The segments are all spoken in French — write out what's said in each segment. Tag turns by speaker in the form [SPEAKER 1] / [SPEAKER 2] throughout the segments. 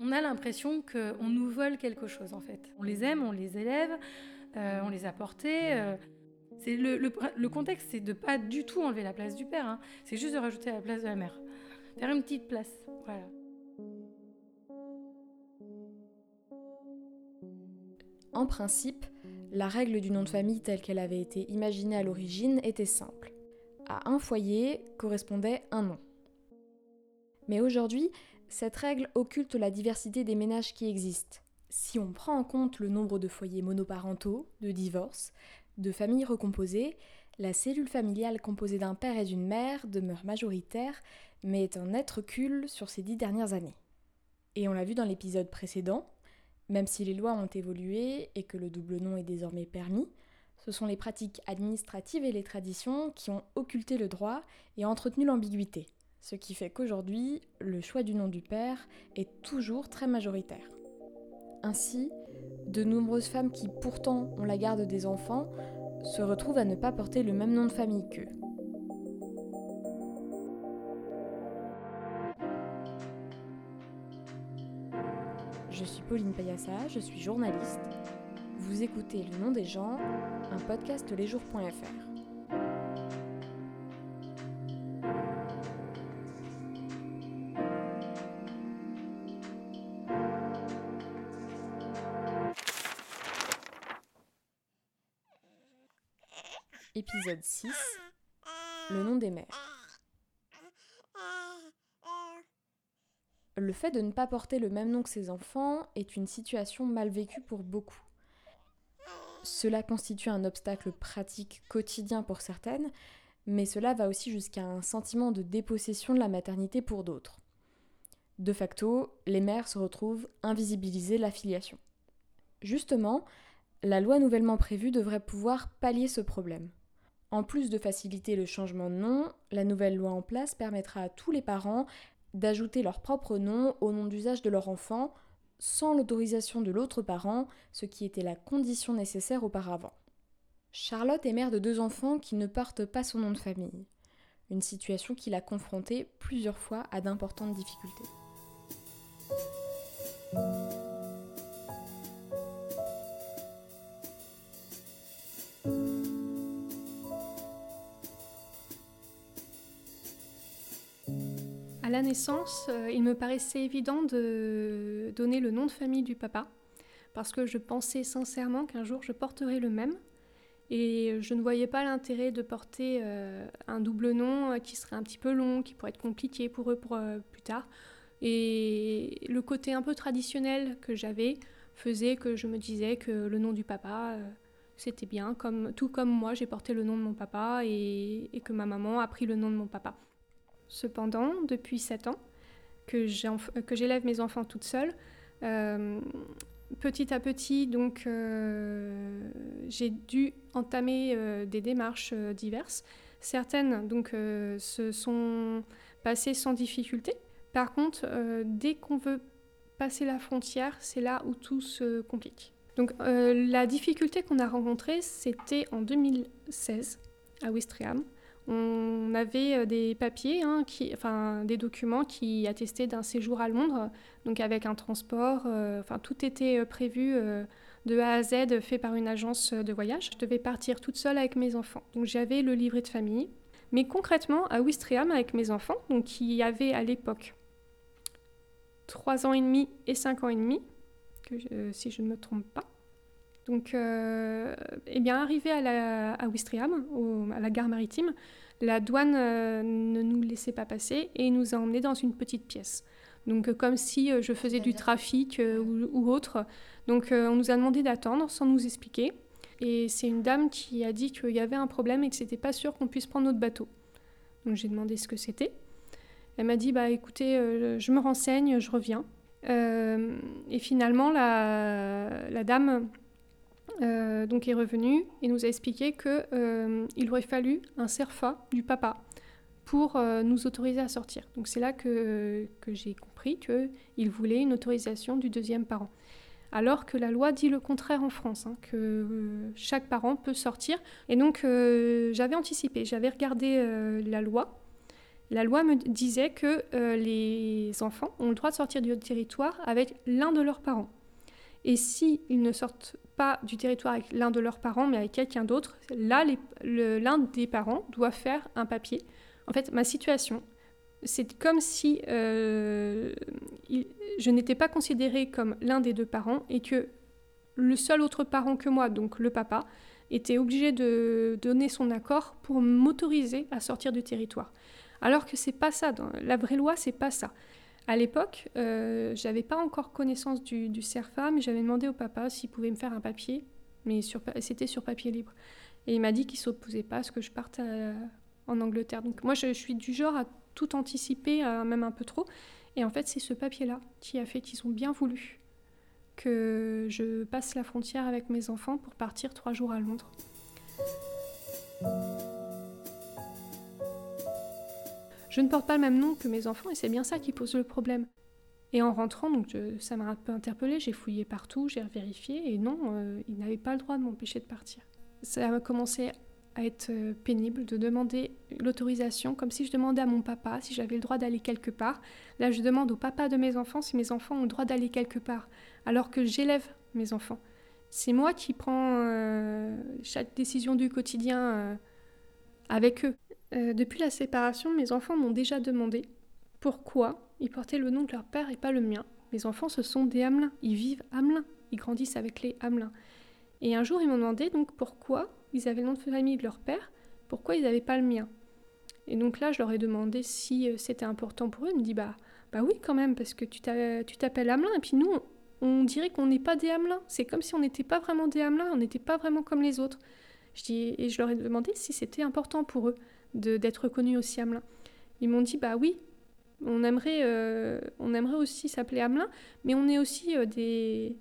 [SPEAKER 1] On a l'impression qu'on nous vole quelque chose en fait. On les aime, on les élève, euh, on les a portés. Euh. le, contexte, c'est de pas du tout enlever la place du père. Hein. C'est juste de rajouter la place de la mère. Faire une petite place.
[SPEAKER 2] En principe, la règle du nom de famille telle qu'elle avait été imaginée à l'origine était simple. À un foyer correspondait un nom. Mais aujourd'hui, cette règle occulte la diversité des ménages qui existent. Si on prend en compte le nombre de foyers monoparentaux, de divorces, de familles recomposées, la cellule familiale composée d'un père et d'une mère demeure majoritaire, mais est un net recul sur ces dix dernières années. Et on l'a vu dans l'épisode précédent, même si les lois ont évolué et que le double nom est désormais permis, ce sont les pratiques administratives et les traditions qui ont occulté le droit et entretenu l'ambiguïté, ce qui fait qu'aujourd'hui, le choix du nom du père est toujours très majoritaire. Ainsi, de nombreuses femmes qui pourtant ont la garde des enfants se retrouvent à ne pas porter le même nom de famille qu'eux. Je suis Pauline Payassa, je suis journaliste. Vous écoutez Le nom des gens, un podcast lesjours.fr. Épisode 6 Le nom des mères. Le fait de ne pas porter le même nom que ses enfants est une situation mal vécue pour beaucoup. Cela constitue un obstacle pratique quotidien pour certaines, mais cela va aussi jusqu'à un sentiment de dépossession de la maternité pour d'autres. De facto, les mères se retrouvent invisibiliser l'affiliation. Justement, la loi nouvellement prévue devrait pouvoir pallier ce problème. En plus de faciliter le changement de nom, la nouvelle loi en place permettra à tous les parents d'ajouter leur propre nom au nom d'usage de leur enfant sans l'autorisation de l'autre parent, ce qui était la condition nécessaire auparavant. Charlotte est mère de deux enfants qui ne portent pas son nom de famille, une situation qui l'a confrontée plusieurs fois à d'importantes difficultés.
[SPEAKER 3] La naissance, euh, il me paraissait évident de donner le nom de famille du papa, parce que je pensais sincèrement qu'un jour je porterais le même, et je ne voyais pas l'intérêt de porter euh, un double nom euh, qui serait un petit peu long, qui pourrait être compliqué pour eux plus tard. Et le côté un peu traditionnel que j'avais faisait que je me disais que le nom du papa, c'était bien, comme, tout comme moi j'ai porté le nom de mon papa et que ma maman a pris le nom de mon papa. Cependant, depuis 7 ans que j'élève mes enfants toute seule, euh, petit à petit, donc, euh, j'ai dû entamer euh, des démarches diverses. Certaines donc, se sont passées sans difficulté. Par contre, dès qu'on veut passer la frontière, c'est là où tout se complique. Donc, la difficulté qu'on a rencontrée, c'était en 2016 à Ouistreham on avait euh, des papiers, hein, enfin des documents qui attestaient d'un séjour à Londres, donc avec un transport, euh, enfin tout était euh, prévu de A à Z fait par une agence de voyage. Je devais partir toute seule avec mes enfants, donc j'avais le livret de famille. Mais concrètement, à Ouistreham avec mes enfants, donc qui avaient à l'époque 3 ans et demi et 5 ans et demi, si je ne me trompe pas, donc, euh, eh bien, arrivé à, la, à la gare maritime, la douane euh, ne nous laissait pas passer et nous a emmenés dans une petite pièce. Donc, comme si euh, je faisais du trafic ou, autre. Donc, on nous a demandé d'attendre sans nous expliquer. Et c'est une dame qui a dit qu'il y avait un problème et que c'était pas sûr qu'on puisse prendre notre bateau. Donc, j'ai demandé ce que c'était. Elle m'a dit bah écoutez, je me renseigne, je reviens. et finalement, la dame euh, donc est revenu et nous a expliqué qu'il euh, aurait fallu un CERFA du papa pour euh, nous autoriser à sortir. Donc c'est là que, j'ai compris qu'il voulait une autorisation du deuxième parent. alors que la loi dit le contraire en France, hein, que euh, chaque parent peut sortir. Et donc j'avais anticipé, j'avais regardé la loi. La loi me disait que les enfants ont le droit de sortir du territoire avec l'un de leurs parents. Et s'ils ne sortent pas du territoire avec l'un de leurs parents, mais avec quelqu'un d'autre, là, l'un des parents doit faire un papier. En fait, ma situation, c'est comme si je n'étais pas considérée comme l'un des deux parents et que le seul autre parent que moi, donc le papa, était obligé de donner son accord pour m'autoriser à sortir du territoire. Alors que c'est pas ça. La vraie loi, c'est pas ça. À l'époque, euh, j'avais pas encore connaissance du, du CERFA, mais j'avais demandé au papa s'il pouvait me faire un papier, mais c'était sur papier libre. Et il m'a dit qu'il s'opposait pas à ce que je parte en Angleterre. Donc moi, je, suis du genre à tout anticiper, même un peu trop. Et en fait, c'est ce papier-là qui a fait qu'ils ont bien voulu que je passe la frontière avec mes enfants pour partir trois jours à Londres. Je ne porte pas le même nom que mes enfants et c'est bien ça qui pose le problème. Et en rentrant, donc ça m'a un peu interpellée, j'ai fouillé partout, j'ai vérifié et non, euh, ils n'avaient pas le droit de m'empêcher de partir. Ça a commencé à être euh, pénible de demander l'autorisation, comme si je demandais à mon papa si j'avais le droit d'aller quelque part. Là, je demande au papa de mes enfants si mes enfants ont le droit d'aller quelque part, alors que j'élève mes enfants. C'est moi qui prends euh, chaque décision du quotidien avec eux. Euh, depuis la séparation, mes enfants m'ont déjà demandé pourquoi ils portaient le nom de leur père et pas le mien. Mes enfants, ce sont des Hamelins. Ils vivent Hamelin. Ils grandissent avec les Hamelins. Et un jour, ils m'ont demandé donc pourquoi ils avaient le nom de famille de leur père, pourquoi ils n'avaient pas le mien. Et donc là, je leur ai demandé si euh, c'était important pour eux. Ils me dit bah, bah oui, quand même, parce que tu t'appelles Hamelin. Et puis nous, on, dirait qu'on n'est pas des Hamelins. C'est comme si on n'était pas vraiment des Hamelins, on n'était pas vraiment comme les autres. Je dis, et je leur ai demandé si c'était important pour eux d'être reconnu aussi Hamelin. Ils m'ont dit bah oui, on aimerait, euh, on aimerait aussi s'appeler Hamelin, mais on est aussi euh, des,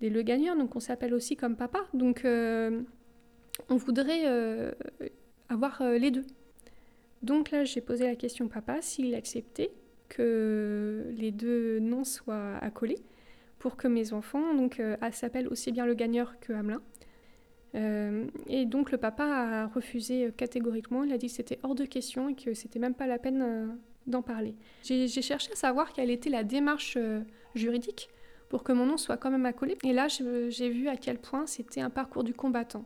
[SPEAKER 3] des Le Gagneurs, donc on s'appelle aussi comme papa. Donc euh, on voudrait avoir les deux. Donc là, j'ai posé la question papa s'il acceptait que les deux noms soient accolés pour que mes enfants donc s'appellent aussi bien Le Gagneur que Hamelin. Euh, et donc le papa a refusé euh, catégoriquement, il a dit que c'était hors de question et que c'était même pas la peine euh, d'en parler. J'ai cherché à savoir quelle était la démarche juridique pour que mon nom soit quand même accolé. Et là, j'ai vu à quel point c'était un parcours du combattant.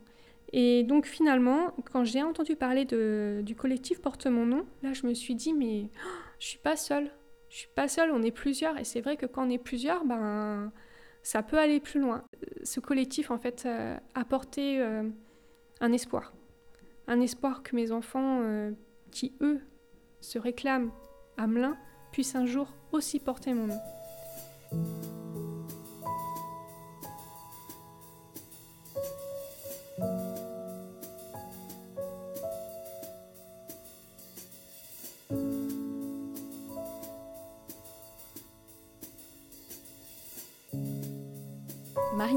[SPEAKER 3] Et donc finalement, quand j'ai entendu parler du collectif Porte mon nom, là je me suis dit mais oh, je suis pas seule. Je suis pas seule, on est plusieurs. Et c'est vrai que quand on est plusieurs, ben ça peut aller plus loin. Ce collectif, en fait, a apporté euh, un espoir. Un espoir que mes enfants, euh, qui eux se réclament Hamelin, puissent un jour aussi porter mon nom.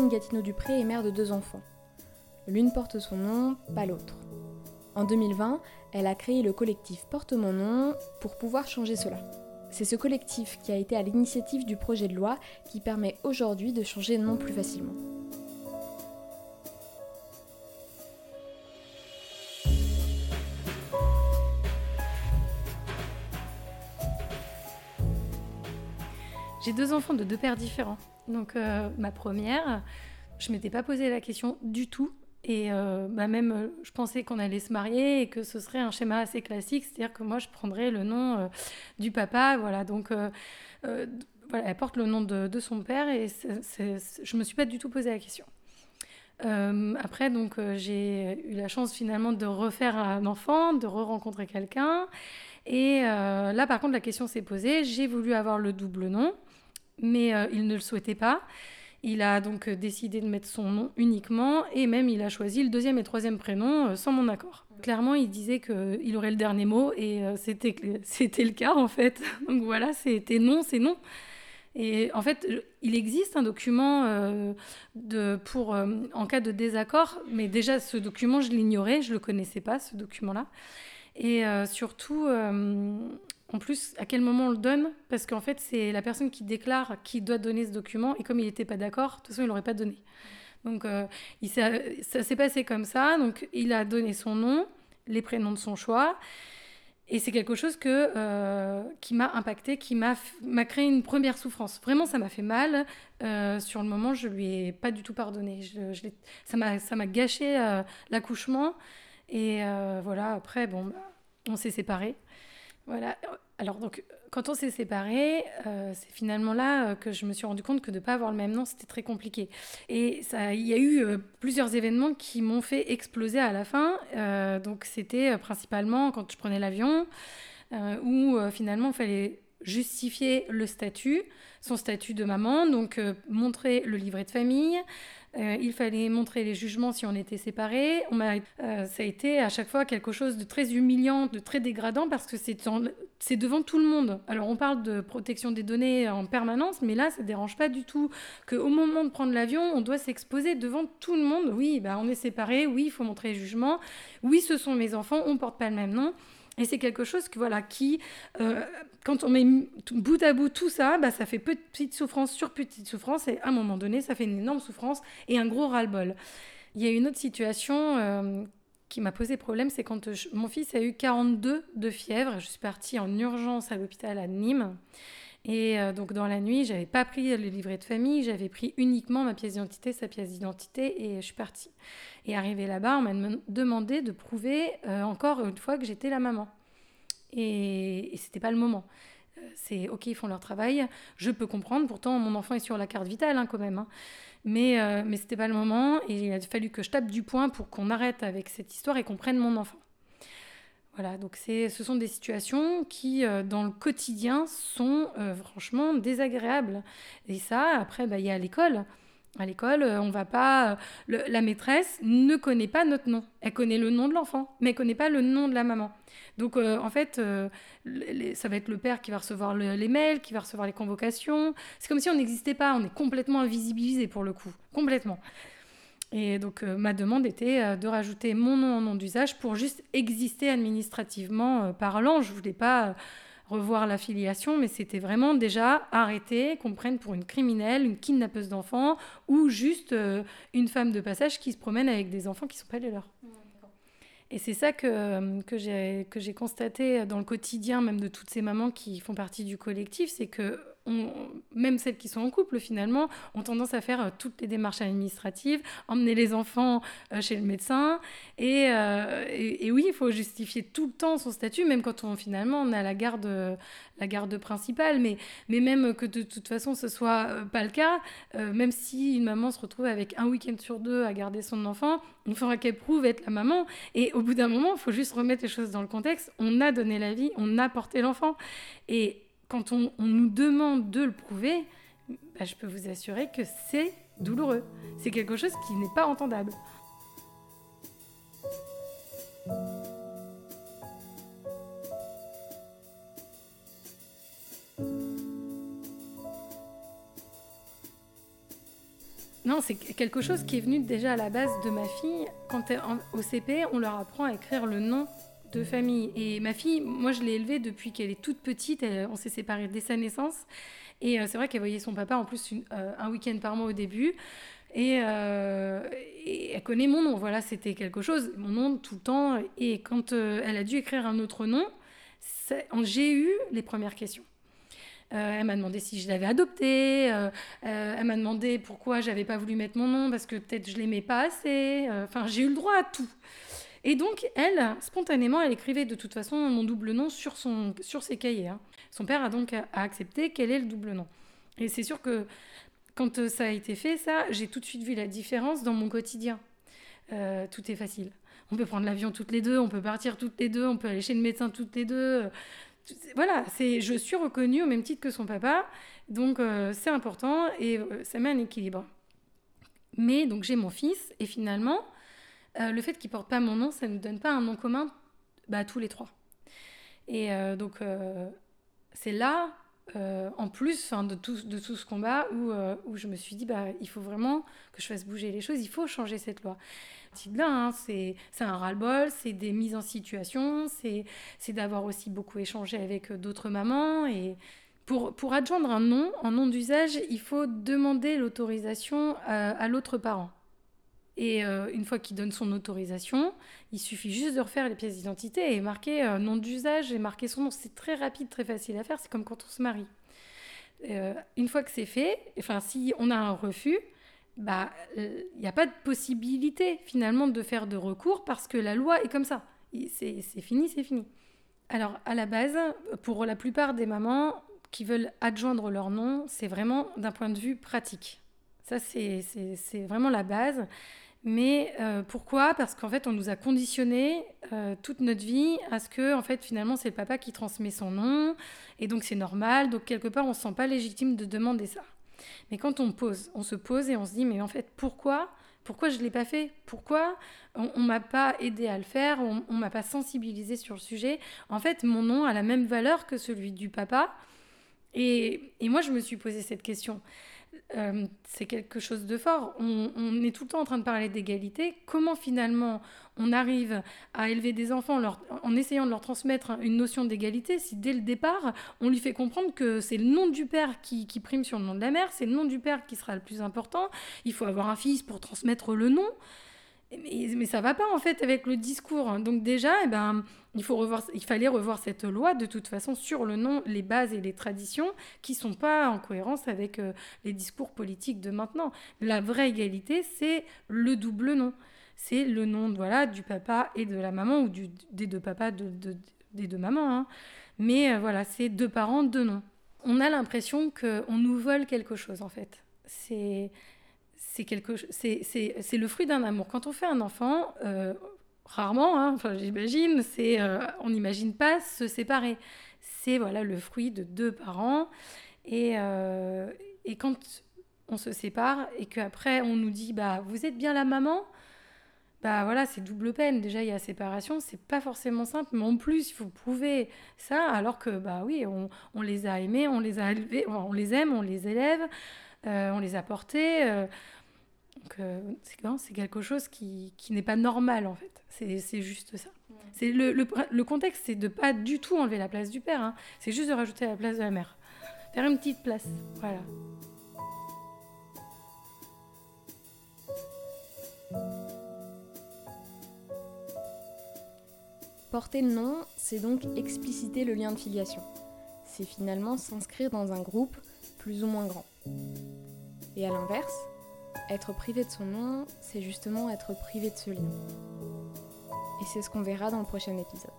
[SPEAKER 2] Gatineau-Dupré est mère de deux enfants. L'une porte son nom, pas l'autre. En 2020, elle a créé le collectif Porte mon nom pour pouvoir changer cela. C'est ce collectif qui a été à l'initiative du projet de loi qui permet aujourd'hui de changer de nom plus facilement.
[SPEAKER 1] J'ai deux enfants de deux pères différents. Donc euh, ma première, je m'étais pas posé la question du tout. Et euh, bah, même, euh, je pensais qu'on allait se marier et que ce serait un schéma assez classique, c'est-à-dire que moi, je prendrais le nom du papa, voilà. Donc, elle porte le nom de, son père et je me suis pas du tout posé la question. après, donc, j'ai eu la chance finalement de refaire un enfant, de re-rencontrer quelqu'un. Et là, par contre, la question s'est posée. J'ai voulu avoir le double nom mais euh, il ne le souhaitait pas. Il a donc euh, décidé de mettre son nom uniquement et même il a choisi le deuxième et troisième prénom euh, sans mon accord. Clairement, il disait qu'il aurait le dernier mot et c'était, c'était le cas en fait. Donc voilà, c'était non, c'est non. Et en fait, il existe un document de, pour, en cas de désaccord, mais déjà ce document, je l'ignorais, je ne le connaissais pas, ce document-là. Et surtout, en plus, à quel moment on le donne? Parce qu'en fait, c'est la personne qui déclare qui doit donner ce document, et comme il n'était pas d'accord, de toute façon, il l'aurait pas donné. Donc, euh, ça s'est passé comme ça. Donc, il a donné son nom, les prénoms de son choix. Et c'est quelque chose que, euh, qui m'a impacté, qui m'a créé une première souffrance. Vraiment, ça m'a fait mal. Euh, sur le moment, je lui ai pas du tout pardonné. Je, je ça m'a gâché l'accouchement. Et voilà, après, bon, bah, on s'est séparés. Voilà. Alors donc, quand on s'est séparés, euh, c'est finalement là euh, que je me suis rendu compte que de ne pas avoir le même nom, c'était très compliqué. Et il y a eu euh, plusieurs événements qui m'ont fait exploser à la fin. donc c'était principalement quand je prenais l'avion, où finalement il fallait justifier le statut, son statut de maman, donc montrer le livret de famille, euh, il fallait montrer les jugements si on était séparés. On euh, ça a été à chaque fois quelque chose de très humiliant, de très dégradant parce que c'est devant tout le monde. Alors on parle de protection des données en permanence, mais là ça ne dérange pas du tout qu'au moment de prendre l'avion, on doit s'exposer devant tout le monde. Oui, bah, on est séparés, oui, il faut montrer les jugements, oui, ce sont mes enfants, on porte pas le même nom. Et c'est quelque chose que, voilà, qui, euh, quand on met bout à bout tout ça, bah, ça fait petite souffrance sur petite souffrance, et à un moment donné, ça fait une énorme souffrance et un gros ras-le-bol. Il y a une autre situation euh, qui m'a posé problème, c'est quand mon fils a eu 42 de fièvre, je suis partie en urgence à l'hôpital à Nîmes. Et euh, donc dans la nuit, j'avais pas pris le livret de famille, j'avais pris uniquement ma pièce d'identité, sa pièce d'identité, et je suis partie. Et arrivé là-bas, on m'a demandé de prouver euh, encore une fois que j'étais la maman. Et, et c'était pas le moment. Euh, c'est ok, ils font leur travail, je peux comprendre. Pourtant, mon enfant est sur la carte vitale hein, quand même. Hein. Mais, euh, mais c'était pas le moment et il a fallu que je tape du poing pour qu'on arrête avec cette histoire et qu'on prenne mon enfant. Voilà, donc ce sont des situations qui, dans le quotidien, sont franchement désagréables. Et ça, après, bah, il y a l'école. À l'école, euh, on va pas. Euh, la maîtresse ne connaît pas notre nom. Elle connaît le nom de l'enfant, mais elle connaît pas le nom de la maman. Donc, euh, en fait, ça va être le père qui va recevoir les mails, qui va recevoir les convocations. C'est comme si on n'existait pas. On est complètement invisibilisé pour le coup, complètement. Et donc, ma demande était de rajouter mon nom en nom d'usage pour juste exister administrativement parlant. Je voulais pas revoir l'affiliation, mais c'était vraiment déjà arrêter qu'on prenne pour une criminelle, une kidnappeuse d'enfants ou juste euh, une femme de passage qui se promène avec des enfants qui ne sont pas les leurs. Et c'est ça que, euh, que j'ai constaté dans le quotidien, même de toutes ces mamans qui font partie du collectif, c'est que même celles qui sont en couple finalement, ont tendance à faire euh, toutes les démarches administratives, emmener les enfants euh, chez le médecin. Euh, et, oui, il faut justifier tout le temps son statut, même quand on finalement on a la garde, la garde principale. Mais, mais même que de toute façon ce soit pas le cas, même si une maman se retrouve avec un week-end sur deux à garder son enfant, il faudra qu'elle prouve être la maman. Et au bout d'un moment, il faut juste remettre les choses dans le contexte. On a donné la vie, on a porté l'enfant. Et quand on, nous demande de le prouver, bah, je peux vous assurer que c'est douloureux. C'est quelque chose qui n'est pas entendable. Non, c'est quelque chose qui est venu déjà à la base de ma fille. Quand elle, au CP, on leur apprend à écrire le nom de famille. Et ma fille, moi, je l'ai élevée depuis qu'elle est toute petite. on s'est séparés dès sa naissance. Et euh, c'est vrai qu'elle voyait son papa en plus euh, un week-end par mois au début. Euh, et, elle connaît mon nom. Voilà, c'était quelque chose, mon nom tout le temps. Et quand elle a dû écrire un autre nom, j'ai eu les premières questions. elle m'a demandé si je l'avais adopté. elle m'a demandé pourquoi j'avais pas voulu mettre mon nom parce que peut-être je l'aimais pas assez. Enfin, j'ai eu le droit à tout. Et donc, elle, spontanément, elle écrivait de toute façon mon double nom sur, son, sur ses cahiers. Hein. Son père a donc accepté quel est le double nom. Et c'est sûr que quand euh, ça a été fait, ça, j'ai tout de suite vu la différence dans mon quotidien. Euh, tout est facile. On peut prendre l'avion toutes les deux, on peut partir toutes les deux, on peut aller chez le médecin toutes les deux. Voilà, c'est, je suis reconnue au même titre que son papa, donc euh, c'est important et ça met un équilibre. Mais donc j'ai mon fils et finalement, euh, le fait qu'il porte pas mon nom, ça ne nous donne pas un nom commun bah, tous les trois. Et euh, donc, euh, c'est là en plus de tout, de tout ce combat où, je me suis dit, bah, il faut vraiment que je fasse bouger les choses, il faut changer cette loi. Là, hein, c'est un ras-le-bol, c'est des mises en situation, c'est d'avoir aussi beaucoup échangé avec d'autres mamans. Et pour, pour adjoindre un nom, en nom d'usage, il faut demander l'autorisation à l'autre parent. Et euh, une fois qu'il donne son autorisation, il suffit juste de refaire les pièces d'identité et marquer euh, nom d'usage et marquer son nom. C'est très rapide, très facile à faire. C'est comme quand on se marie. Euh, une fois que c'est fait, enfin, si on a un refus, bah, il n'y a pas de possibilité finalement de faire de recours parce que la loi est comme ça. C'est fini, c'est fini. Alors, à la base, pour la plupart des mamans qui veulent adjoindre leur nom, c'est vraiment d'un point de vue pratique. Ça, c'est vraiment la base. Mais euh, pourquoi? Parce qu'en fait, on nous a conditionné euh, toute notre vie à ce que, en fait, finalement, c'est le papa qui transmet son nom, et donc c'est normal. Donc quelque part, on se sent pas légitime de demander ça. Mais quand on pose, on se pose et on se dit, mais en fait, pourquoi? Pourquoi je l'ai pas fait? Pourquoi on ne m'a pas aidé à le faire? On ne m'a pas sensibilisé sur le sujet? En fait, mon nom a la même valeur que celui du papa. Et, et moi, je me suis posé cette question. Euh, c'est quelque chose de fort. On, est tout le temps en train de parler d'égalité. Comment finalement on arrive à élever des enfants en essayant de leur transmettre une notion d'égalité si dès le départ on lui fait comprendre que c'est le nom du père qui, qui, prime sur le nom de la mère, c'est le nom du père qui sera le plus important, il faut avoir un fils pour transmettre le nom. Mais, mais, ça va pas en fait avec le discours. Donc déjà, eh ben, il, faut revoir, il fallait revoir cette loi de toute façon sur le nom, les bases et les traditions qui sont pas en cohérence avec euh, les discours politiques de maintenant. La vraie égalité, c'est le double nom. C'est le nom voilà, du papa et de la maman, ou des deux papas, de, des deux mamans. Hein. Mais euh, voilà, c'est deux parents, deux noms. On a l'impression qu'on nous vole quelque chose en fait. C'est c'est quelque c'est le fruit d'un amour. Quand on fait un enfant, euh, rarement, hein, enfin j'imagine, c'est euh, on n'imagine pas se séparer. C'est voilà le fruit de deux parents et, euh, et quand on se sépare et qu'après on nous dit bah vous êtes bien la maman, bah voilà c'est double peine. Déjà il y a séparation, c'est pas forcément simple, mais en plus il faut prouver ça alors que bah oui on, on les a aimés, on les a élevés, on les aime, on les élève, on les a portés donc euh, c'est quelque chose qui, qui n'est pas normal en fait. C'est juste ça. C'est le, le, le, contexte, c'est de pas du tout enlever la place du père. Hein. C'est juste de rajouter la place de la mère. Faire une petite place. Voilà.
[SPEAKER 2] Porter le nom, c'est donc expliciter le lien de filiation. C'est finalement s'inscrire dans un groupe plus ou moins grand. Et à l'inverse, être privé de son nom, c'est justement être privé de ce lien. Et c'est ce qu'on verra dans le prochain épisode.